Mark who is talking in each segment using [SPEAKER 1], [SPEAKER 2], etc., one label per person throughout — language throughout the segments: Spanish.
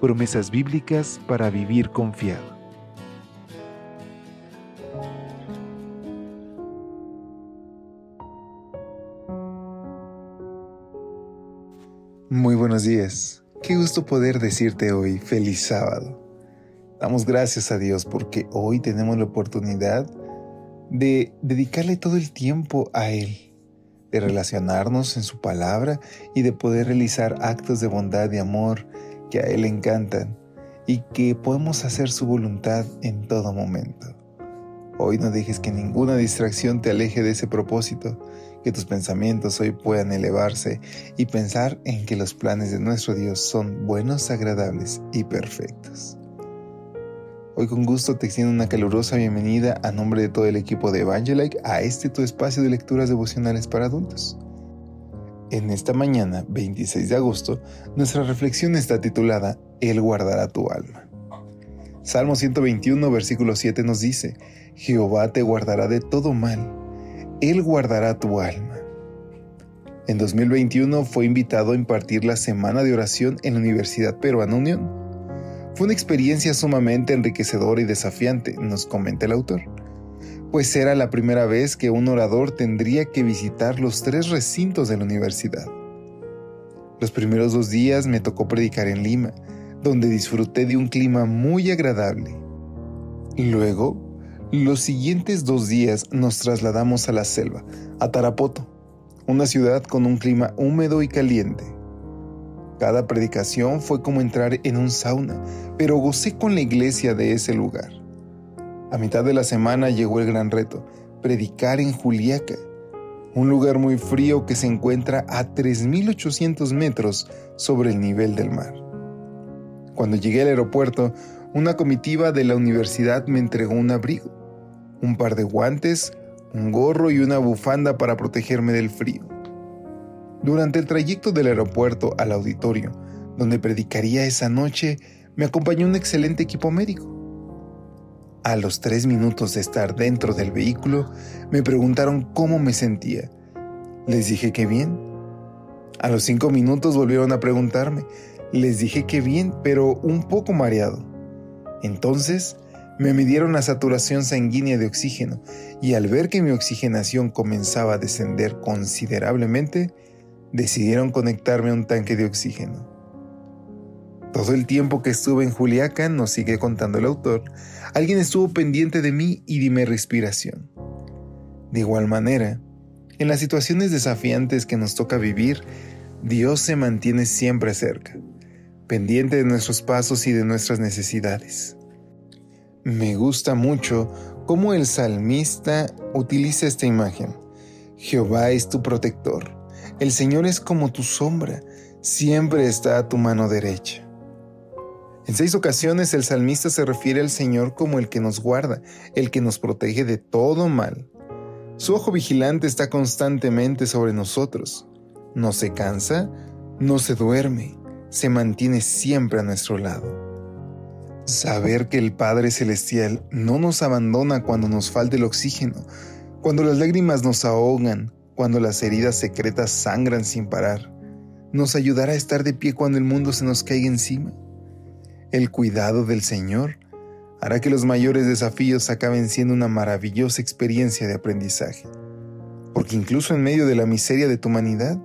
[SPEAKER 1] Promesas bíblicas para vivir confiado. Muy buenos días. Qué gusto poder decirte hoy feliz sábado. Damos gracias a Dios porque hoy tenemos la oportunidad de dedicarle todo el tiempo a Él, de relacionarnos en su palabra y de poder realizar actos de bondad y amor que a Él encantan y que podemos hacer su voluntad en todo momento. Hoy no dejes que ninguna distracción te aleje de ese propósito, que tus pensamientos hoy puedan elevarse y pensar en que los planes de nuestro Dios son buenos, agradables y perfectos. Hoy con gusto te extiendo una calurosa bienvenida a nombre de todo el equipo de Evangelike a este tu espacio de lecturas devocionales para adultos. En esta mañana, 26 de agosto, nuestra reflexión está titulada Él guardará tu alma. Salmo 121, versículo 7 nos dice, Jehová te guardará de todo mal, Él guardará tu alma. En 2021 fue invitado a impartir la semana de oración en la Universidad Peruana Unión fue una experiencia sumamente enriquecedora y desafiante, nos comenta el autor, pues era la primera vez que un orador tendría que visitar los tres recintos de la universidad. Los primeros dos días me tocó predicar en Lima, donde disfruté de un clima muy agradable. Luego, los siguientes dos días nos trasladamos a la selva, a Tarapoto, una ciudad con un clima húmedo y caliente. Cada predicación fue como entrar en un sauna, pero gocé con la iglesia de ese lugar. A mitad de la semana llegó el gran reto, predicar en Juliaca, un lugar muy frío que se encuentra a 3.800 metros sobre el nivel del mar. Cuando llegué al aeropuerto, una comitiva de la universidad me entregó un abrigo, un par de guantes, un gorro y una bufanda para protegerme del frío. Durante el trayecto del aeropuerto al auditorio, donde predicaría esa noche, me acompañó un excelente equipo médico. A los tres minutos de estar dentro del vehículo, me preguntaron cómo me sentía. Les dije que bien. A los cinco minutos volvieron a preguntarme. Les dije que bien, pero un poco mareado. Entonces, me midieron la saturación sanguínea de oxígeno y al ver que mi oxigenación comenzaba a descender considerablemente, decidieron conectarme a un tanque de oxígeno. Todo el tiempo que estuve en Juliacan, nos sigue contando el autor, alguien estuvo pendiente de mí y de mi respiración. De igual manera, en las situaciones desafiantes que nos toca vivir, Dios se mantiene siempre cerca, pendiente de nuestros pasos y de nuestras necesidades. Me gusta mucho cómo el salmista utiliza esta imagen. Jehová es tu protector el Señor es como tu sombra, siempre está a tu mano derecha. En seis ocasiones el salmista se refiere al Señor como el que nos guarda, el que nos protege de todo mal. Su ojo vigilante está constantemente sobre nosotros. No se cansa, no se duerme, se mantiene siempre a nuestro lado. Saber que el Padre Celestial no nos abandona cuando nos falta el oxígeno, cuando las lágrimas nos ahogan, cuando las heridas secretas sangran sin parar, nos ayudará a estar de pie cuando el mundo se nos caiga encima. El cuidado del Señor hará que los mayores desafíos acaben siendo una maravillosa experiencia de aprendizaje, porque incluso en medio de la miseria de tu humanidad,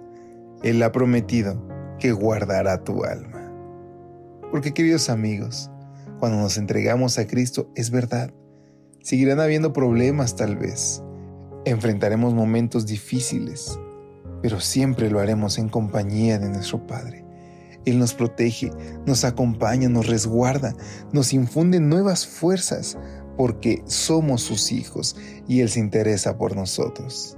[SPEAKER 1] Él ha prometido que guardará tu alma. Porque queridos amigos, cuando nos entregamos a Cristo es verdad, seguirán habiendo problemas tal vez, Enfrentaremos momentos difíciles, pero siempre lo haremos en compañía de nuestro Padre. Él nos protege, nos acompaña, nos resguarda, nos infunde nuevas fuerzas porque somos sus hijos y Él se interesa por nosotros.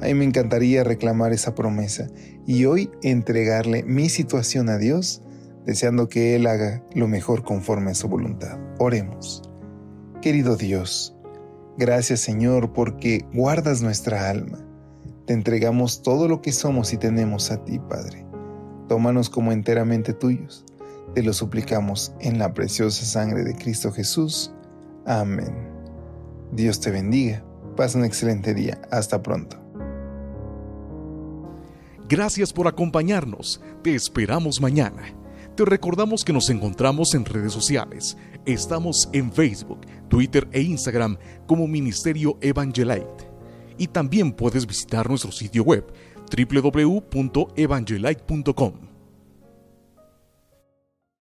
[SPEAKER 1] A mí me encantaría reclamar esa promesa y hoy entregarle mi situación a Dios deseando que Él haga lo mejor conforme a su voluntad. Oremos. Querido Dios, gracias Señor porque guardas nuestra alma. Te entregamos todo lo que somos y tenemos a ti, Padre. Tómanos como enteramente tuyos. Te lo suplicamos en la preciosa sangre de Cristo Jesús. Amén. Dios te bendiga. Pasa un excelente día. Hasta pronto.
[SPEAKER 2] Gracias por acompañarnos. Te esperamos mañana. Te recordamos que nos encontramos en redes sociales. Estamos en Facebook, Twitter e Instagram como Ministerio Evangelite. Y también puedes visitar nuestro sitio web www.evangelite.com